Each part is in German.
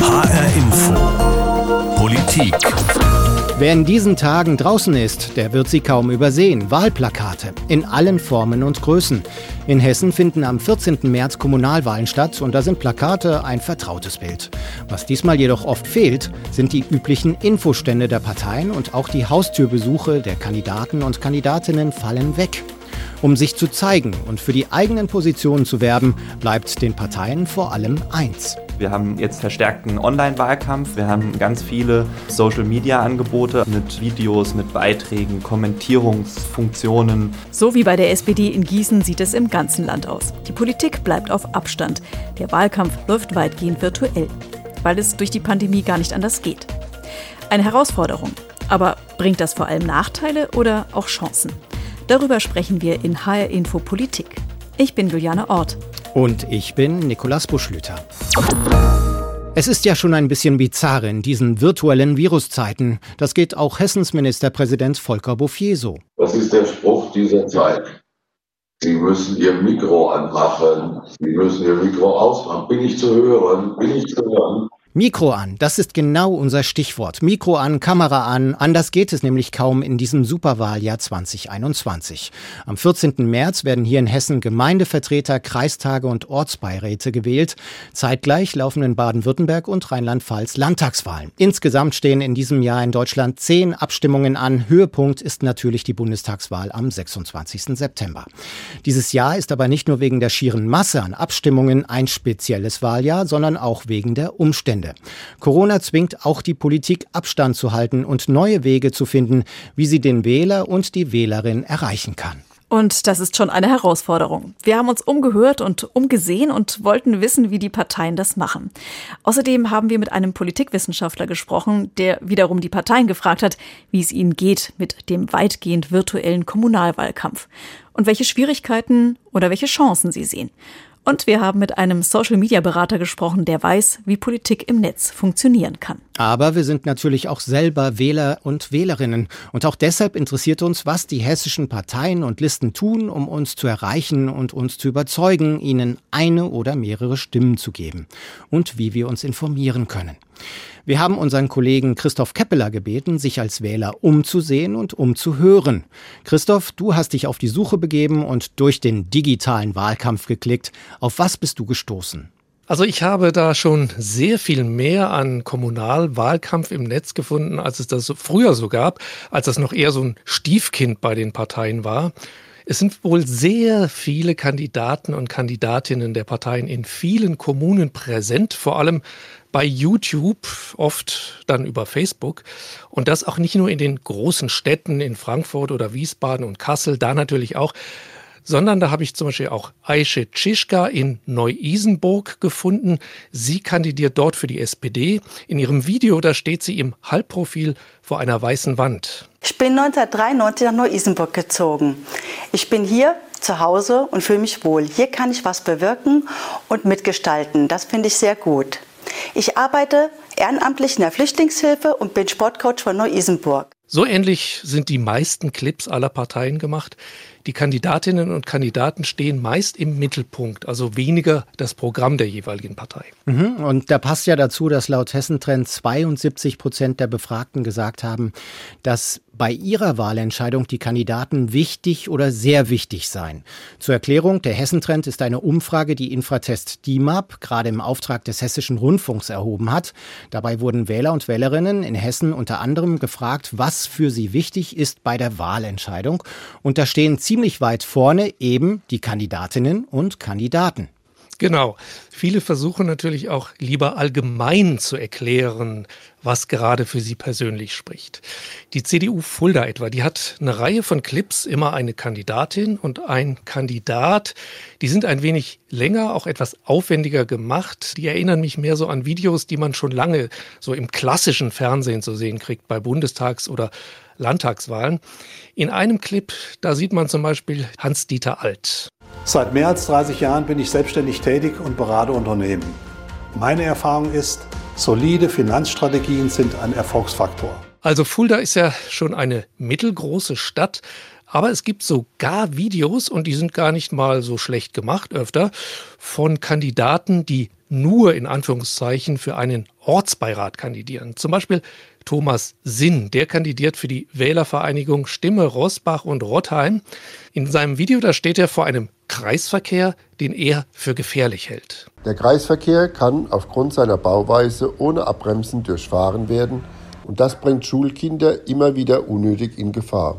HR Info. Politik. Wer in diesen Tagen draußen ist, der wird sie kaum übersehen. Wahlplakate in allen Formen und Größen. In Hessen finden am 14. März Kommunalwahlen statt und da sind Plakate ein vertrautes Bild. Was diesmal jedoch oft fehlt, sind die üblichen Infostände der Parteien und auch die Haustürbesuche der Kandidaten und Kandidatinnen fallen weg. Um sich zu zeigen und für die eigenen Positionen zu werben, bleibt den Parteien vor allem eins. Wir haben jetzt verstärkten Online-Wahlkampf. Wir haben ganz viele Social-Media-Angebote mit Videos, mit Beiträgen, Kommentierungsfunktionen. So wie bei der SPD in Gießen sieht es im ganzen Land aus. Die Politik bleibt auf Abstand. Der Wahlkampf läuft weitgehend virtuell, weil es durch die Pandemie gar nicht anders geht. Eine Herausforderung. Aber bringt das vor allem Nachteile oder auch Chancen? Darüber sprechen wir in HR Info Politik. Ich bin Juliane Ort. Und ich bin Nikolas Buschlüter. Es ist ja schon ein bisschen bizarr in diesen virtuellen Viruszeiten. Das geht auch Hessens Ministerpräsident Volker Bouffier so. Das ist der Spruch dieser Zeit. Sie müssen Ihr Mikro anmachen. Sie müssen Ihr Mikro ausmachen. Bin ich zu hören? Bin ich zu hören? Mikro an, das ist genau unser Stichwort. Mikro an, Kamera an. Anders geht es nämlich kaum in diesem Superwahljahr 2021. Am 14. März werden hier in Hessen Gemeindevertreter, Kreistage und Ortsbeiräte gewählt. Zeitgleich laufen in Baden-Württemberg und Rheinland-Pfalz Landtagswahlen. Insgesamt stehen in diesem Jahr in Deutschland zehn Abstimmungen an. Höhepunkt ist natürlich die Bundestagswahl am 26. September. Dieses Jahr ist aber nicht nur wegen der schieren Masse an Abstimmungen ein spezielles Wahljahr, sondern auch wegen der Umstände. Ende. Corona zwingt auch die Politik, Abstand zu halten und neue Wege zu finden, wie sie den Wähler und die Wählerin erreichen kann. Und das ist schon eine Herausforderung. Wir haben uns umgehört und umgesehen und wollten wissen, wie die Parteien das machen. Außerdem haben wir mit einem Politikwissenschaftler gesprochen, der wiederum die Parteien gefragt hat, wie es ihnen geht mit dem weitgehend virtuellen Kommunalwahlkampf und welche Schwierigkeiten oder welche Chancen sie sehen. Und wir haben mit einem Social-Media-Berater gesprochen, der weiß, wie Politik im Netz funktionieren kann. Aber wir sind natürlich auch selber Wähler und Wählerinnen. Und auch deshalb interessiert uns, was die hessischen Parteien und Listen tun, um uns zu erreichen und uns zu überzeugen, ihnen eine oder mehrere Stimmen zu geben. Und wie wir uns informieren können. Wir haben unseren Kollegen Christoph Keppeler gebeten, sich als Wähler umzusehen und umzuhören. Christoph, du hast dich auf die Suche begeben und durch den digitalen Wahlkampf geklickt. Auf was bist du gestoßen? Also ich habe da schon sehr viel mehr an Kommunalwahlkampf im Netz gefunden, als es das früher so gab, als das noch eher so ein Stiefkind bei den Parteien war. Es sind wohl sehr viele Kandidaten und Kandidatinnen der Parteien in vielen Kommunen präsent, vor allem bei YouTube, oft dann über Facebook. Und das auch nicht nur in den großen Städten in Frankfurt oder Wiesbaden und Kassel, da natürlich auch, sondern da habe ich zum Beispiel auch Aische Tschischka in Neu-Isenburg gefunden. Sie kandidiert dort für die SPD. In ihrem Video, da steht sie im Halbprofil vor einer weißen Wand. Ich bin 1993 nach Neu-Isenburg gezogen. Ich bin hier zu Hause und fühle mich wohl. Hier kann ich was bewirken und mitgestalten. Das finde ich sehr gut. Ich arbeite ehrenamtlich in der Flüchtlingshilfe und bin Sportcoach von Neu-Isenburg. So ähnlich sind die meisten Clips aller Parteien gemacht. Die Kandidatinnen und Kandidaten stehen meist im Mittelpunkt, also weniger das Programm der jeweiligen Partei. Mhm. Und da passt ja dazu, dass laut Hessentrend 72 Prozent der Befragten gesagt haben, dass bei ihrer Wahlentscheidung die Kandidaten wichtig oder sehr wichtig seien. Zur Erklärung, der Hessentrend ist eine Umfrage, die Infratest DIMAP gerade im Auftrag des Hessischen Rundfunks erhoben hat. Dabei wurden Wähler und Wählerinnen in Hessen unter anderem gefragt, was für sie wichtig ist bei der Wahlentscheidung. Und da stehen ziemlich weit vorne eben die Kandidatinnen und Kandidaten. Genau. Viele versuchen natürlich auch lieber allgemein zu erklären, was gerade für sie persönlich spricht. Die CDU Fulda etwa, die hat eine Reihe von Clips, immer eine Kandidatin und ein Kandidat. Die sind ein wenig länger, auch etwas aufwendiger gemacht. Die erinnern mich mehr so an Videos, die man schon lange so im klassischen Fernsehen zu sehen kriegt, bei Bundestags- oder Landtagswahlen. In einem Clip, da sieht man zum Beispiel Hans-Dieter Alt. Seit mehr als 30 Jahren bin ich selbstständig tätig und berate Unternehmen. Meine Erfahrung ist, solide Finanzstrategien sind ein Erfolgsfaktor. Also Fulda ist ja schon eine mittelgroße Stadt, aber es gibt sogar Videos, und die sind gar nicht mal so schlecht gemacht öfter, von Kandidaten, die nur in Anführungszeichen für einen Ortsbeirat kandidieren. Zum Beispiel Thomas Sinn, der kandidiert für die Wählervereinigung Stimme Rosbach und Rottheim. In seinem Video, da steht er vor einem Kreisverkehr, den er für gefährlich hält. Der Kreisverkehr kann aufgrund seiner Bauweise ohne Abbremsen durchfahren werden und das bringt Schulkinder immer wieder unnötig in Gefahr.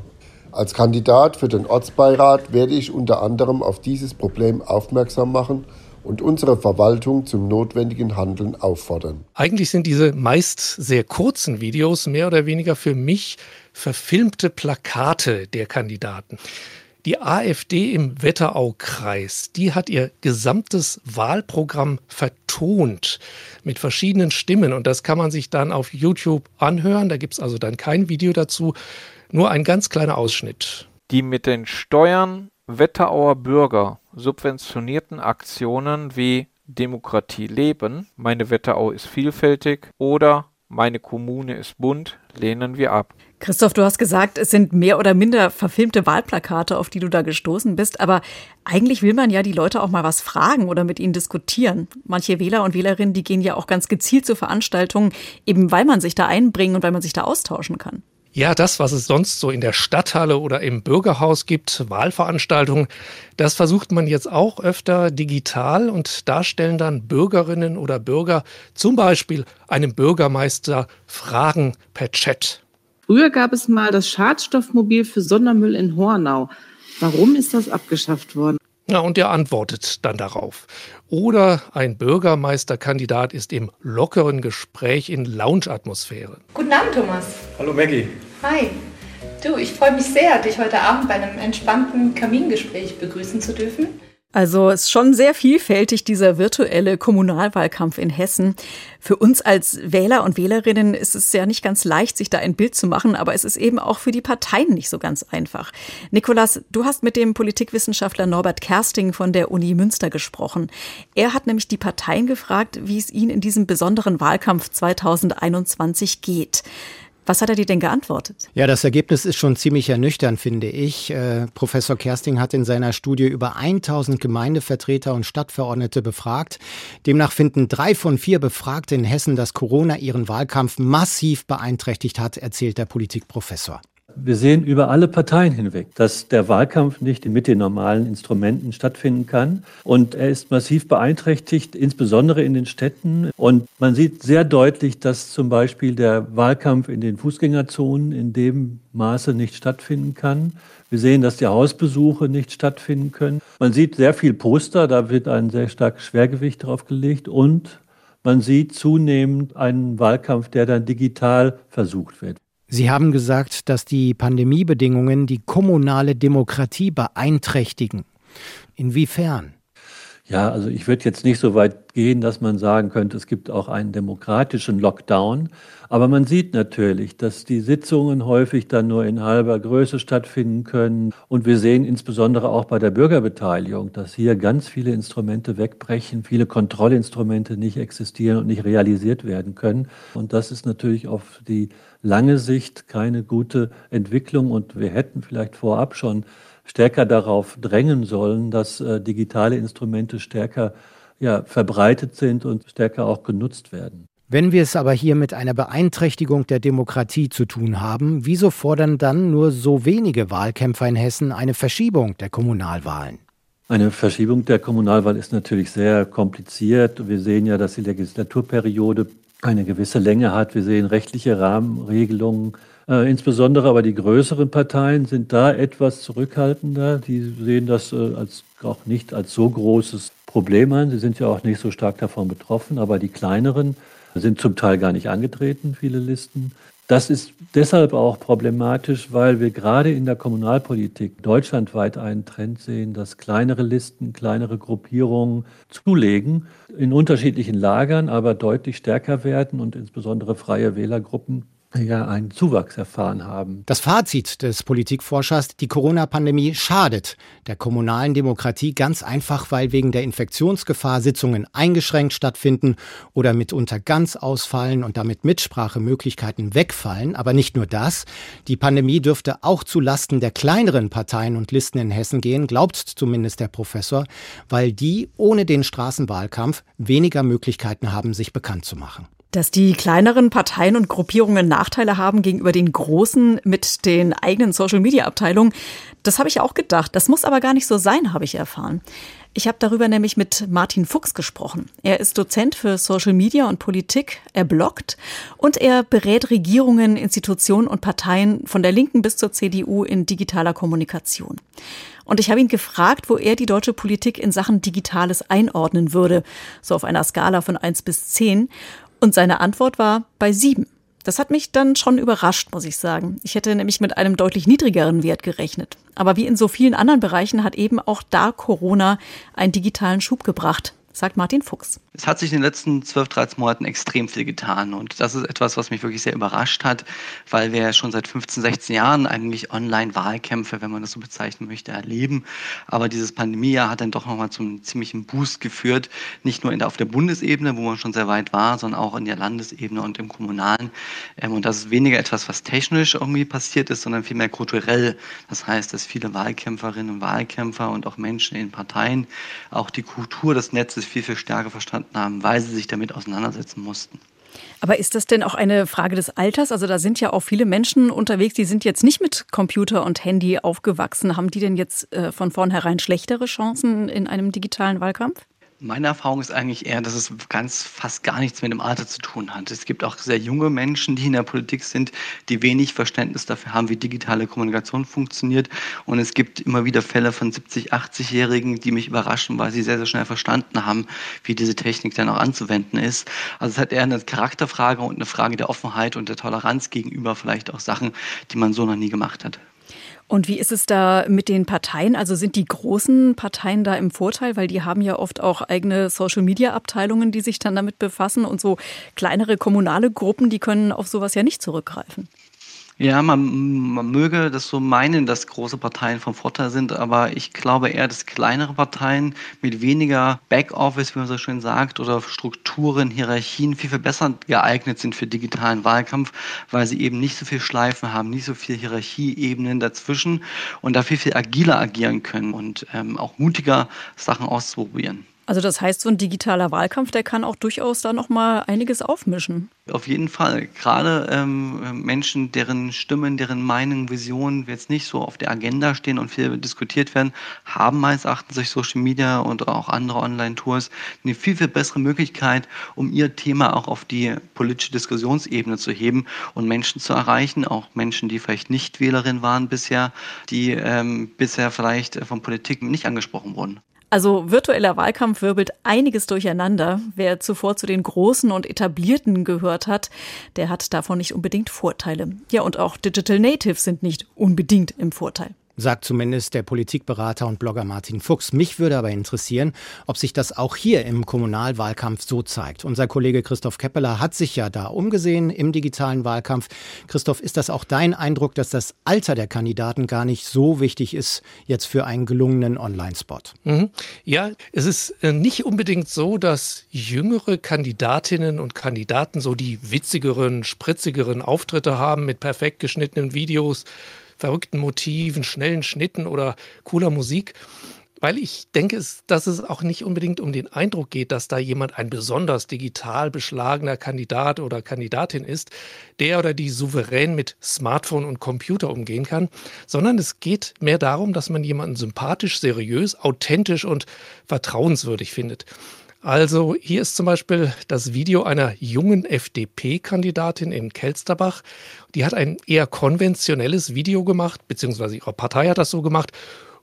Als Kandidat für den Ortsbeirat werde ich unter anderem auf dieses Problem aufmerksam machen und unsere Verwaltung zum notwendigen Handeln auffordern. Eigentlich sind diese meist sehr kurzen Videos mehr oder weniger für mich verfilmte Plakate der Kandidaten. Die AfD im Wetteraukreis, die hat ihr gesamtes Wahlprogramm vertont mit verschiedenen Stimmen und das kann man sich dann auf YouTube anhören. Da gibt es also dann kein Video dazu, nur ein ganz kleiner Ausschnitt. Die mit den Steuern Wetterauer Bürger subventionierten Aktionen wie Demokratie leben, meine Wetterau ist vielfältig oder meine Kommune ist bunt, lehnen wir ab. Christoph, du hast gesagt, es sind mehr oder minder verfilmte Wahlplakate, auf die du da gestoßen bist. Aber eigentlich will man ja die Leute auch mal was fragen oder mit ihnen diskutieren. Manche Wähler und Wählerinnen, die gehen ja auch ganz gezielt zu Veranstaltungen, eben weil man sich da einbringen und weil man sich da austauschen kann. Ja, das, was es sonst so in der Stadthalle oder im Bürgerhaus gibt, Wahlveranstaltungen, das versucht man jetzt auch öfter digital und da stellen dann Bürgerinnen oder Bürger zum Beispiel einem Bürgermeister Fragen per Chat. Früher gab es mal das Schadstoffmobil für Sondermüll in Hornau. Warum ist das abgeschafft worden? Ja, und er antwortet dann darauf. Oder ein Bürgermeisterkandidat ist im lockeren Gespräch in Lounge-Atmosphäre. Guten Abend, Thomas. Hallo Maggie. Hi. Du, ich freue mich sehr, dich heute Abend bei einem entspannten Kamingespräch begrüßen zu dürfen. Also es ist schon sehr vielfältig, dieser virtuelle Kommunalwahlkampf in Hessen. Für uns als Wähler und Wählerinnen ist es ja nicht ganz leicht, sich da ein Bild zu machen, aber es ist eben auch für die Parteien nicht so ganz einfach. Nikolas, du hast mit dem Politikwissenschaftler Norbert Kersting von der Uni Münster gesprochen. Er hat nämlich die Parteien gefragt, wie es ihnen in diesem besonderen Wahlkampf 2021 geht. Was hat er dir denn geantwortet? Ja, das Ergebnis ist schon ziemlich ernüchternd, finde ich. Äh, Professor Kersting hat in seiner Studie über 1000 Gemeindevertreter und Stadtverordnete befragt. Demnach finden drei von vier Befragte in Hessen, dass Corona ihren Wahlkampf massiv beeinträchtigt hat, erzählt der Politikprofessor. Wir sehen über alle Parteien hinweg, dass der Wahlkampf nicht mit den normalen Instrumenten stattfinden kann. Und er ist massiv beeinträchtigt, insbesondere in den Städten. Und man sieht sehr deutlich, dass zum Beispiel der Wahlkampf in den Fußgängerzonen in dem Maße nicht stattfinden kann. Wir sehen, dass die Hausbesuche nicht stattfinden können. Man sieht sehr viel Poster, da wird ein sehr starkes Schwergewicht drauf gelegt. Und man sieht zunehmend einen Wahlkampf, der dann digital versucht wird. Sie haben gesagt, dass die Pandemiebedingungen die kommunale Demokratie beeinträchtigen. Inwiefern? Ja, also ich würde jetzt nicht so weit gehen, dass man sagen könnte, es gibt auch einen demokratischen Lockdown. Aber man sieht natürlich, dass die Sitzungen häufig dann nur in halber Größe stattfinden können. Und wir sehen insbesondere auch bei der Bürgerbeteiligung, dass hier ganz viele Instrumente wegbrechen, viele Kontrollinstrumente nicht existieren und nicht realisiert werden können. Und das ist natürlich auf die lange Sicht keine gute Entwicklung. Und wir hätten vielleicht vorab schon stärker darauf drängen sollen, dass äh, digitale Instrumente stärker ja, verbreitet sind und stärker auch genutzt werden. Wenn wir es aber hier mit einer Beeinträchtigung der Demokratie zu tun haben, wieso fordern dann nur so wenige Wahlkämpfer in Hessen eine Verschiebung der Kommunalwahlen? Eine Verschiebung der Kommunalwahl ist natürlich sehr kompliziert. Wir sehen ja, dass die Legislaturperiode eine gewisse Länge hat. Wir sehen rechtliche Rahmenregelungen. Äh, insbesondere aber die größeren Parteien sind da etwas zurückhaltender. Die sehen das äh, als, auch nicht als so großes Problem an. Sie sind ja auch nicht so stark davon betroffen. Aber die kleineren sind zum Teil gar nicht angetreten, viele Listen. Das ist deshalb auch problematisch, weil wir gerade in der Kommunalpolitik deutschlandweit einen Trend sehen, dass kleinere Listen, kleinere Gruppierungen zulegen, in unterschiedlichen Lagern, aber deutlich stärker werden und insbesondere freie Wählergruppen ja einen Zuwachs erfahren haben. Das Fazit des Politikforschers, die Corona-Pandemie schadet der kommunalen Demokratie ganz einfach, weil wegen der Infektionsgefahr Sitzungen eingeschränkt stattfinden oder mitunter ganz ausfallen und damit Mitsprachemöglichkeiten wegfallen. Aber nicht nur das. Die Pandemie dürfte auch zu Lasten der kleineren Parteien und Listen in Hessen gehen, glaubt zumindest der Professor, weil die ohne den Straßenwahlkampf weniger Möglichkeiten haben, sich bekannt zu machen. Dass die kleineren Parteien und Gruppierungen Nachteile haben gegenüber den großen mit den eigenen Social-Media-Abteilungen, das habe ich auch gedacht. Das muss aber gar nicht so sein, habe ich erfahren. Ich habe darüber nämlich mit Martin Fuchs gesprochen. Er ist Dozent für Social Media und Politik, er bloggt und er berät Regierungen, Institutionen und Parteien von der Linken bis zur CDU in digitaler Kommunikation. Und ich habe ihn gefragt, wo er die deutsche Politik in Sachen Digitales einordnen würde, so auf einer Skala von eins bis zehn. Und seine Antwort war bei sieben. Das hat mich dann schon überrascht, muss ich sagen. Ich hätte nämlich mit einem deutlich niedrigeren Wert gerechnet. Aber wie in so vielen anderen Bereichen hat eben auch da Corona einen digitalen Schub gebracht sagt Martin Fuchs. Es hat sich in den letzten 12, 13 Monaten extrem viel getan und das ist etwas, was mich wirklich sehr überrascht hat, weil wir schon seit 15, 16 Jahren eigentlich Online-Wahlkämpfe, wenn man das so bezeichnen möchte, erleben. Aber dieses Pandemiejahr hat dann doch nochmal zum ziemlichen Boost geführt, nicht nur der, auf der Bundesebene, wo man schon sehr weit war, sondern auch in der Landesebene und im Kommunalen. Ähm, und das ist weniger etwas, was technisch irgendwie passiert ist, sondern vielmehr kulturell. Das heißt, dass viele Wahlkämpferinnen und Wahlkämpfer und auch Menschen in Parteien auch die Kultur des Netzes es viel, viel stärker verstanden haben, weil sie sich damit auseinandersetzen mussten. Aber ist das denn auch eine Frage des Alters? Also da sind ja auch viele Menschen unterwegs, die sind jetzt nicht mit Computer und Handy aufgewachsen. Haben die denn jetzt äh, von vornherein schlechtere Chancen in einem digitalen Wahlkampf? Meine Erfahrung ist eigentlich eher, dass es ganz fast gar nichts mit dem Alter zu tun hat. Es gibt auch sehr junge Menschen, die in der Politik sind, die wenig Verständnis dafür haben, wie digitale Kommunikation funktioniert. Und es gibt immer wieder Fälle von 70, 80-Jährigen, die mich überraschen, weil sie sehr, sehr schnell verstanden haben, wie diese Technik dann auch anzuwenden ist. Also es hat eher eine Charakterfrage und eine Frage der Offenheit und der Toleranz gegenüber vielleicht auch Sachen, die man so noch nie gemacht hat. Und wie ist es da mit den Parteien? Also sind die großen Parteien da im Vorteil, weil die haben ja oft auch eigene Social-Media-Abteilungen, die sich dann damit befassen und so kleinere kommunale Gruppen, die können auf sowas ja nicht zurückgreifen. Ja, man, man möge das so meinen, dass große Parteien vom Vorteil sind, aber ich glaube eher, dass kleinere Parteien mit weniger Backoffice, wie man so schön sagt, oder Strukturen, Hierarchien viel, viel besser geeignet sind für digitalen Wahlkampf, weil sie eben nicht so viel Schleifen haben, nicht so viel Hierarchieebenen dazwischen und da viel, viel agiler agieren können und ähm, auch mutiger Sachen auszuprobieren. Also das heißt, so ein digitaler Wahlkampf, der kann auch durchaus da noch mal einiges aufmischen. Auf jeden Fall. Gerade ähm, Menschen, deren Stimmen, deren Meinungen, Visionen jetzt nicht so auf der Agenda stehen und viel diskutiert werden, haben meines Erachtens durch Social Media und auch andere Online-Tours eine viel, viel bessere Möglichkeit, um ihr Thema auch auf die politische Diskussionsebene zu heben und Menschen zu erreichen, auch Menschen, die vielleicht nicht Wählerin waren bisher, die ähm, bisher vielleicht von Politik nicht angesprochen wurden. Also virtueller Wahlkampf wirbelt einiges durcheinander. Wer zuvor zu den großen und etablierten gehört hat, der hat davon nicht unbedingt Vorteile. Ja, und auch Digital Natives sind nicht unbedingt im Vorteil sagt zumindest der Politikberater und Blogger Martin Fuchs. Mich würde aber interessieren, ob sich das auch hier im Kommunalwahlkampf so zeigt. Unser Kollege Christoph Keppeler hat sich ja da umgesehen im digitalen Wahlkampf. Christoph, ist das auch dein Eindruck, dass das Alter der Kandidaten gar nicht so wichtig ist jetzt für einen gelungenen Online-Spot? Mhm. Ja, es ist äh, nicht unbedingt so, dass jüngere Kandidatinnen und Kandidaten so die witzigeren, spritzigeren Auftritte haben mit perfekt geschnittenen Videos verrückten Motiven, schnellen Schnitten oder cooler Musik. Weil ich denke, dass es auch nicht unbedingt um den Eindruck geht, dass da jemand ein besonders digital beschlagener Kandidat oder Kandidatin ist, der oder die souverän mit Smartphone und Computer umgehen kann, sondern es geht mehr darum, dass man jemanden sympathisch, seriös, authentisch und vertrauenswürdig findet. Also hier ist zum Beispiel das Video einer jungen FDP-Kandidatin in Kelsterbach. Die hat ein eher konventionelles Video gemacht, beziehungsweise ihre Partei hat das so gemacht,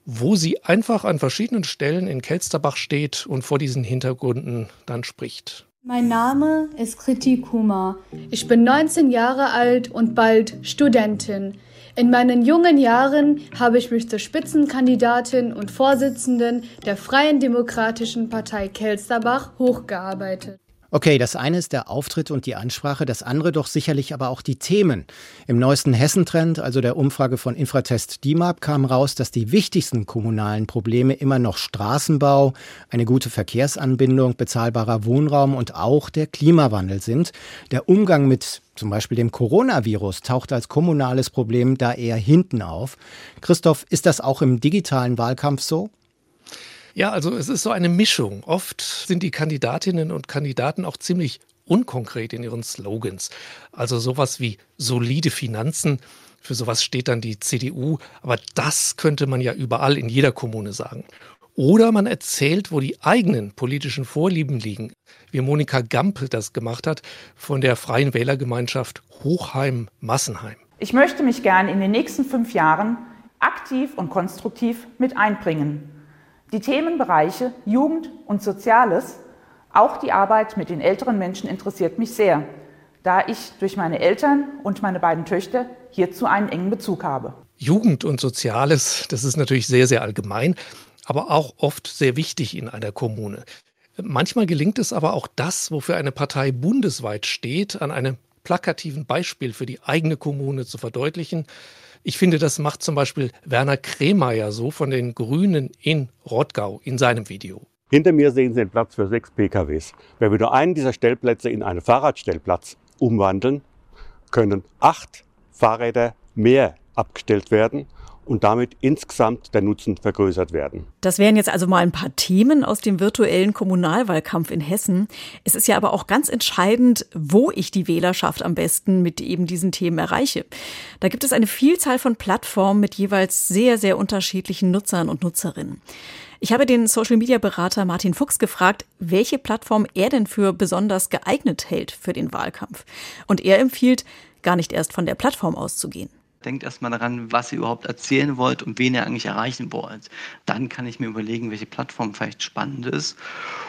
wo sie einfach an verschiedenen Stellen in Kelsterbach steht und vor diesen Hintergründen dann spricht. Mein Name ist Kriti Kumar. Ich bin 19 Jahre alt und bald Studentin. In meinen jungen Jahren habe ich mich zur Spitzenkandidatin und Vorsitzenden der Freien Demokratischen Partei Kelsterbach hochgearbeitet. Okay, das eine ist der Auftritt und die Ansprache, das andere doch sicherlich aber auch die Themen. Im neuesten Hessentrend, also der Umfrage von Infratest DIMAP, kam raus, dass die wichtigsten kommunalen Probleme immer noch Straßenbau, eine gute Verkehrsanbindung, bezahlbarer Wohnraum und auch der Klimawandel sind. Der Umgang mit zum Beispiel dem Coronavirus taucht als kommunales Problem da eher hinten auf. Christoph, ist das auch im digitalen Wahlkampf so? Ja, also es ist so eine Mischung. Oft sind die Kandidatinnen und Kandidaten auch ziemlich unkonkret in ihren Slogans. Also sowas wie solide Finanzen, für sowas steht dann die CDU, aber das könnte man ja überall in jeder Kommune sagen. Oder man erzählt, wo die eigenen politischen Vorlieben liegen, wie Monika Gampel das gemacht hat von der Freien Wählergemeinschaft Hochheim-Massenheim. Ich möchte mich gern in den nächsten fünf Jahren aktiv und konstruktiv mit einbringen die Themenbereiche Jugend und Soziales, auch die Arbeit mit den älteren Menschen interessiert mich sehr, da ich durch meine Eltern und meine beiden Töchter hierzu einen engen Bezug habe. Jugend und Soziales, das ist natürlich sehr, sehr allgemein, aber auch oft sehr wichtig in einer Kommune. Manchmal gelingt es aber auch das, wofür eine Partei bundesweit steht, an einem plakativen Beispiel für die eigene Kommune zu verdeutlichen. Ich finde, das macht zum Beispiel Werner Kremeyer so von den Grünen in Rottgau in seinem Video. Hinter mir sehen Sie den Platz für sechs PKWs. Wenn wir nur einen dieser Stellplätze in einen Fahrradstellplatz umwandeln, können acht Fahrräder mehr abgestellt werden und damit insgesamt der Nutzen vergrößert werden. Das wären jetzt also mal ein paar Themen aus dem virtuellen Kommunalwahlkampf in Hessen. Es ist ja aber auch ganz entscheidend, wo ich die Wählerschaft am besten mit eben diesen Themen erreiche. Da gibt es eine Vielzahl von Plattformen mit jeweils sehr, sehr unterschiedlichen Nutzern und Nutzerinnen. Ich habe den Social-Media-Berater Martin Fuchs gefragt, welche Plattform er denn für besonders geeignet hält für den Wahlkampf. Und er empfiehlt, gar nicht erst von der Plattform auszugehen. Denkt erstmal daran, was ihr überhaupt erzählen wollt und wen ihr eigentlich erreichen wollt. Dann kann ich mir überlegen, welche Plattform vielleicht spannend ist.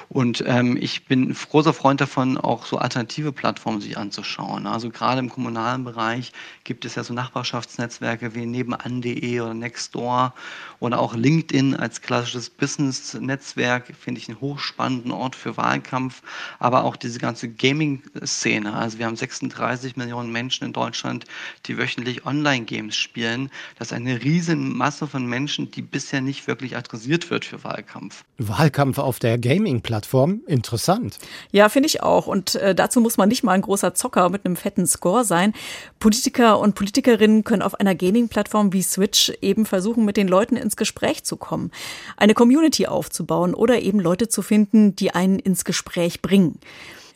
Und ähm, ich bin ein großer Freund davon, auch so alternative Plattformen sich anzuschauen. Also gerade im kommunalen Bereich gibt es ja so Nachbarschaftsnetzwerke wie nebenan.de oder Nextdoor oder auch LinkedIn als klassisches Business-Netzwerk, finde ich einen hochspannenden Ort für Wahlkampf. Aber auch diese ganze Gaming-Szene. Also wir haben 36 Millionen Menschen in Deutschland, die wöchentlich Online-Games spielen. Das ist eine riesen Masse von Menschen, die bisher nicht wirklich adressiert wird für Wahlkampf. Wahlkampf auf der Gaming-Plattform. Plattform. Interessant. Ja, finde ich auch. Und äh, dazu muss man nicht mal ein großer Zocker mit einem fetten Score sein. Politiker und Politikerinnen können auf einer Gaming-Plattform wie Switch eben versuchen, mit den Leuten ins Gespräch zu kommen, eine Community aufzubauen oder eben Leute zu finden, die einen ins Gespräch bringen.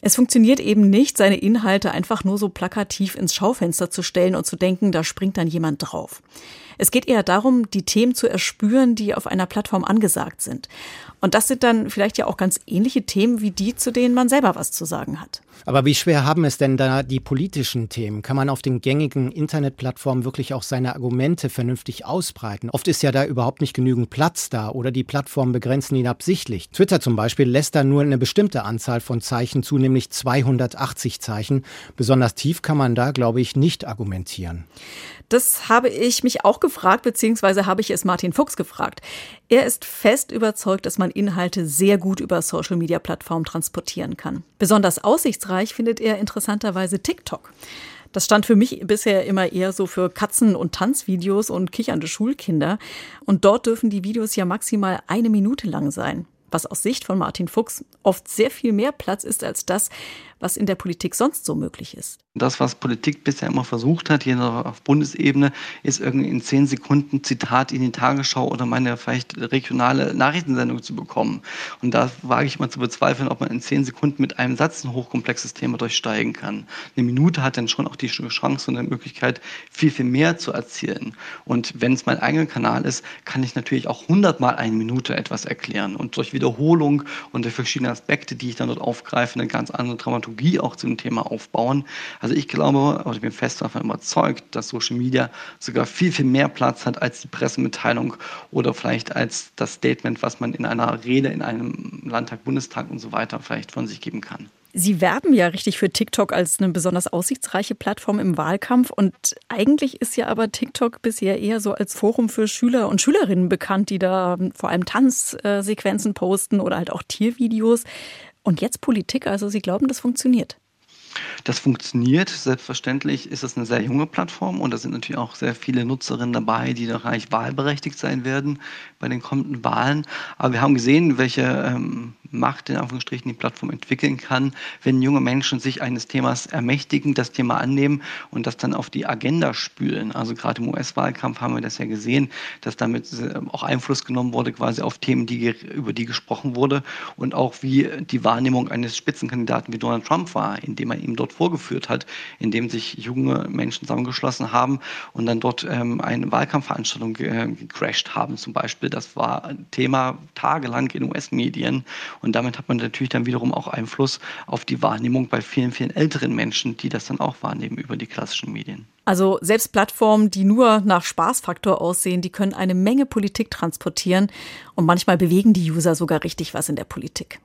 Es funktioniert eben nicht, seine Inhalte einfach nur so plakativ ins Schaufenster zu stellen und zu denken, da springt dann jemand drauf. Es geht eher darum, die Themen zu erspüren, die auf einer Plattform angesagt sind. Und das sind dann vielleicht ja auch ganz ähnliche Themen wie die, zu denen man selber was zu sagen hat. Aber wie schwer haben es denn da die politischen Themen? Kann man auf den gängigen Internetplattformen wirklich auch seine Argumente vernünftig ausbreiten? Oft ist ja da überhaupt nicht genügend Platz da oder die Plattformen begrenzen ihn absichtlich. Twitter zum Beispiel lässt da nur eine bestimmte Anzahl von Zeichen zu, nämlich 280 Zeichen. Besonders tief kann man da, glaube ich, nicht argumentieren. Das habe ich mich auch gefragt, beziehungsweise habe ich es Martin Fuchs gefragt. Er ist fest überzeugt, dass man Inhalte sehr gut über Social-Media-Plattformen transportieren kann. Besonders aussichtsreich findet er interessanterweise TikTok. Das stand für mich bisher immer eher so für Katzen- und Tanzvideos und kichernde Schulkinder. Und dort dürfen die Videos ja maximal eine Minute lang sein was aus Sicht von Martin Fuchs oft sehr viel mehr Platz ist als das, was in der Politik sonst so möglich ist. Das, was Politik bisher immer versucht hat, hier auf Bundesebene, ist irgendwie in zehn Sekunden Zitat in die Tagesschau oder meine vielleicht regionale Nachrichtensendung zu bekommen. Und da wage ich mal zu bezweifeln, ob man in zehn Sekunden mit einem Satz ein hochkomplexes Thema durchsteigen kann. Eine Minute hat dann schon auch die Chance und die Möglichkeit, viel, viel mehr zu erzielen. Und wenn es mein eigener Kanal ist, kann ich natürlich auch hundertmal eine Minute etwas erklären und durch Wiederholung und durch verschiedene Aspekte, die ich dann dort aufgreife, eine ganz andere Dramaturgie auch zu dem Thema aufbauen. Also ich glaube, oder ich bin fest davon überzeugt, dass Social Media sogar viel, viel mehr Platz hat als die Pressemitteilung oder vielleicht als das Statement, was man in einer Rede in einem Landtag, Bundestag und so weiter vielleicht von sich geben kann. Sie werben ja richtig für TikTok als eine besonders aussichtsreiche Plattform im Wahlkampf. Und eigentlich ist ja aber TikTok bisher eher so als Forum für Schüler und Schülerinnen bekannt, die da vor allem Tanzsequenzen posten oder halt auch Tiervideos. Und jetzt Politik, also Sie glauben, das funktioniert? Das funktioniert. Selbstverständlich ist es eine sehr junge Plattform und da sind natürlich auch sehr viele Nutzerinnen dabei, die noch eigentlich wahlberechtigt sein werden bei den kommenden Wahlen. Aber wir haben gesehen, welche ähm, Macht in Anführungsstrichen die Plattform entwickeln kann, wenn junge Menschen sich eines Themas ermächtigen, das Thema annehmen und das dann auf die Agenda spülen. Also gerade im US-Wahlkampf haben wir das ja gesehen, dass damit äh, auch Einfluss genommen wurde quasi auf Themen, die, über die gesprochen wurde und auch wie die Wahrnehmung eines Spitzenkandidaten wie Donald Trump war, indem man ihm dort vorgeführt hat, indem sich junge Menschen zusammengeschlossen haben und dann dort ähm, eine Wahlkampfveranstaltung äh, gecrashed haben zum Beispiel. Das war ein Thema tagelang in US-Medien und damit hat man natürlich dann wiederum auch Einfluss auf die Wahrnehmung bei vielen, vielen älteren Menschen, die das dann auch wahrnehmen über die klassischen Medien. Also selbst Plattformen, die nur nach Spaßfaktor aussehen, die können eine Menge Politik transportieren und manchmal bewegen die User sogar richtig was in der Politik.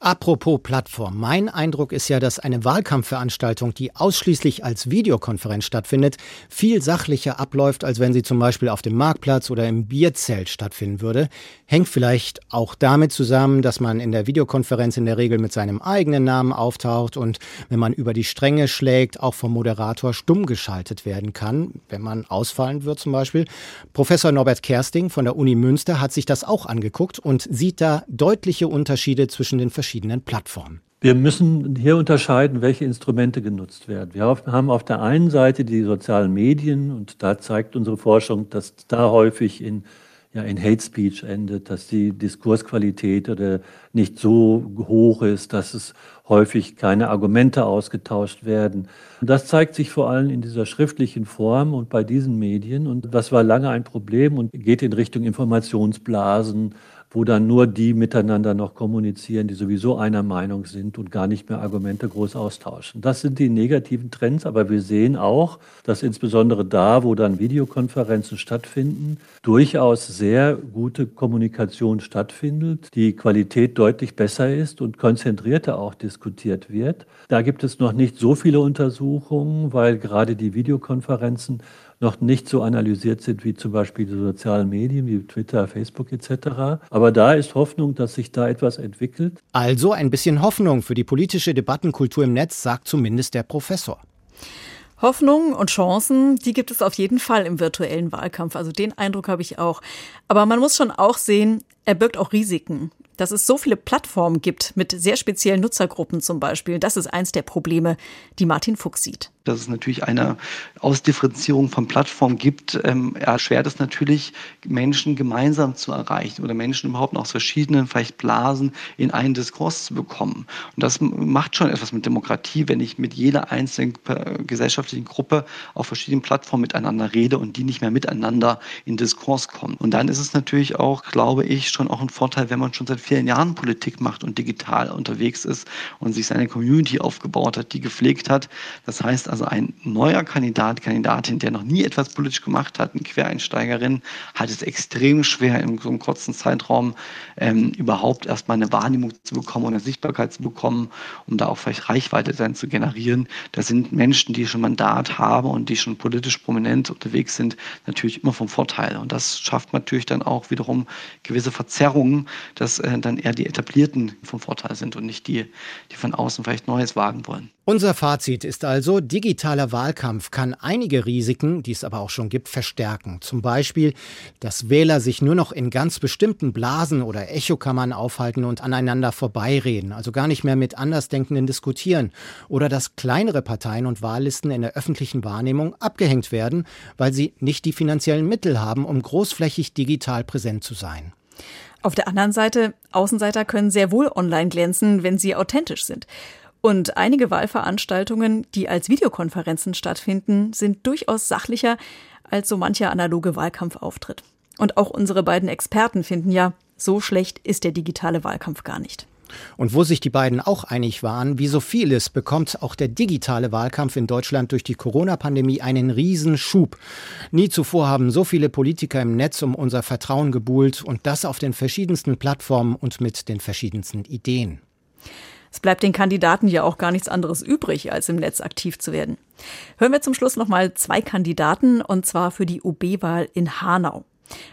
Apropos Plattform. Mein Eindruck ist ja, dass eine Wahlkampfveranstaltung, die ausschließlich als Videokonferenz stattfindet, viel sachlicher abläuft, als wenn sie zum Beispiel auf dem Marktplatz oder im Bierzelt stattfinden würde. Hängt vielleicht auch damit zusammen, dass man in der Videokonferenz in der Regel mit seinem eigenen Namen auftaucht und wenn man über die Stränge schlägt, auch vom Moderator stumm geschaltet werden kann, wenn man ausfallen wird zum Beispiel. Professor Norbert Kersting von der Uni Münster hat sich das auch angeguckt und sieht da deutliche Unterschiede zwischen den verschiedenen Plattformen. Wir müssen hier unterscheiden, welche Instrumente genutzt werden. Wir haben auf der einen Seite die sozialen Medien und da zeigt unsere Forschung, dass da häufig in, ja, in Hate Speech endet, dass die Diskursqualität oder nicht so hoch ist, dass es häufig keine Argumente ausgetauscht werden. Und das zeigt sich vor allem in dieser schriftlichen Form und bei diesen Medien. Und das war lange ein Problem und geht in Richtung Informationsblasen wo dann nur die miteinander noch kommunizieren, die sowieso einer Meinung sind und gar nicht mehr Argumente groß austauschen. Das sind die negativen Trends, aber wir sehen auch, dass insbesondere da, wo dann Videokonferenzen stattfinden, durchaus sehr gute Kommunikation stattfindet, die Qualität deutlich besser ist und konzentrierter auch diskutiert wird. Da gibt es noch nicht so viele Untersuchungen, weil gerade die Videokonferenzen noch nicht so analysiert sind wie zum Beispiel die sozialen Medien wie Twitter, Facebook etc. Aber da ist Hoffnung, dass sich da etwas entwickelt. Also ein bisschen Hoffnung für die politische Debattenkultur im Netz, sagt zumindest der Professor. Hoffnung und Chancen, die gibt es auf jeden Fall im virtuellen Wahlkampf. Also den Eindruck habe ich auch. Aber man muss schon auch sehen, er birgt auch Risiken dass es so viele Plattformen gibt mit sehr speziellen Nutzergruppen zum Beispiel. Das ist eins der Probleme, die Martin Fuchs sieht. Dass es natürlich eine Ausdifferenzierung von Plattformen gibt, ähm, erschwert es natürlich, Menschen gemeinsam zu erreichen oder Menschen überhaupt aus verschiedenen vielleicht Blasen in einen Diskurs zu bekommen. Und das macht schon etwas mit Demokratie, wenn ich mit jeder einzelnen gesellschaftlichen Gruppe auf verschiedenen Plattformen miteinander rede und die nicht mehr miteinander in Diskurs kommen. Und dann ist es natürlich auch, glaube ich, schon auch ein Vorteil, wenn man schon seit vielen Jahren Politik macht und digital unterwegs ist und sich seine Community aufgebaut hat, die gepflegt hat. Das heißt also, ein neuer Kandidat, Kandidatin, der noch nie etwas politisch gemacht hat, eine Quereinsteigerin, hat es extrem schwer, in so einem kurzen Zeitraum ähm, überhaupt erstmal eine Wahrnehmung zu bekommen und eine Sichtbarkeit zu bekommen, um da auch vielleicht Reichweite dann zu generieren. Das sind Menschen, die schon Mandat haben und die schon politisch prominent unterwegs sind, natürlich immer vom Vorteil. Und das schafft natürlich dann auch wiederum gewisse Verzerrungen, dass äh, dann eher die Etablierten vom Vorteil sind und nicht die, die von außen vielleicht Neues wagen wollen. Unser Fazit ist also, digitaler Wahlkampf kann einige Risiken, die es aber auch schon gibt, verstärken. Zum Beispiel, dass Wähler sich nur noch in ganz bestimmten Blasen oder Echokammern aufhalten und aneinander vorbeireden, also gar nicht mehr mit Andersdenkenden diskutieren. Oder dass kleinere Parteien und Wahllisten in der öffentlichen Wahrnehmung abgehängt werden, weil sie nicht die finanziellen Mittel haben, um großflächig digital präsent zu sein. Auf der anderen Seite, Außenseiter können sehr wohl online glänzen, wenn sie authentisch sind. Und einige Wahlveranstaltungen, die als Videokonferenzen stattfinden, sind durchaus sachlicher als so mancher analoge Wahlkampfauftritt. Und auch unsere beiden Experten finden ja, so schlecht ist der digitale Wahlkampf gar nicht. Und wo sich die beiden auch einig waren, wie so vieles bekommt auch der digitale Wahlkampf in Deutschland durch die Corona-Pandemie einen Riesenschub. Nie zuvor haben so viele Politiker im Netz um unser Vertrauen gebuhlt und das auf den verschiedensten Plattformen und mit den verschiedensten Ideen. Es bleibt den Kandidaten ja auch gar nichts anderes übrig, als im Netz aktiv zu werden. Hören wir zum Schluss noch mal zwei Kandidaten, und zwar für die OB-Wahl in Hanau.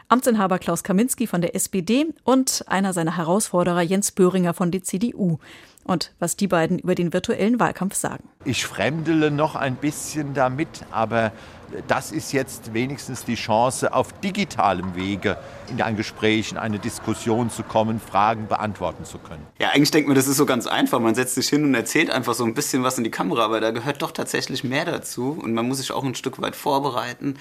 Amtsinhaber Klaus Kaminski von der SPD und einer seiner Herausforderer Jens Böhringer von der CDU. Und was die beiden über den virtuellen Wahlkampf sagen. Ich fremdele noch ein bisschen damit, aber das ist jetzt wenigstens die Chance, auf digitalem Wege in ein Gespräch, in eine Diskussion zu kommen, Fragen beantworten zu können. Ja, eigentlich denkt man, das ist so ganz einfach. Man setzt sich hin und erzählt einfach so ein bisschen was in die Kamera, aber da gehört doch tatsächlich mehr dazu und man muss sich auch ein Stück weit vorbereiten.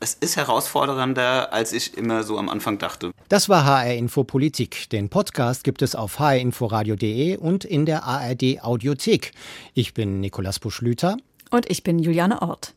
Es ist herausfordernder, als ich immer so am Anfang dachte. Das war HR Info Politik. Den Podcast gibt es auf hrinforadio.de und in der ARD Audiothek. Ich bin Nikolas Buschlüter. Und ich bin Juliane Ort.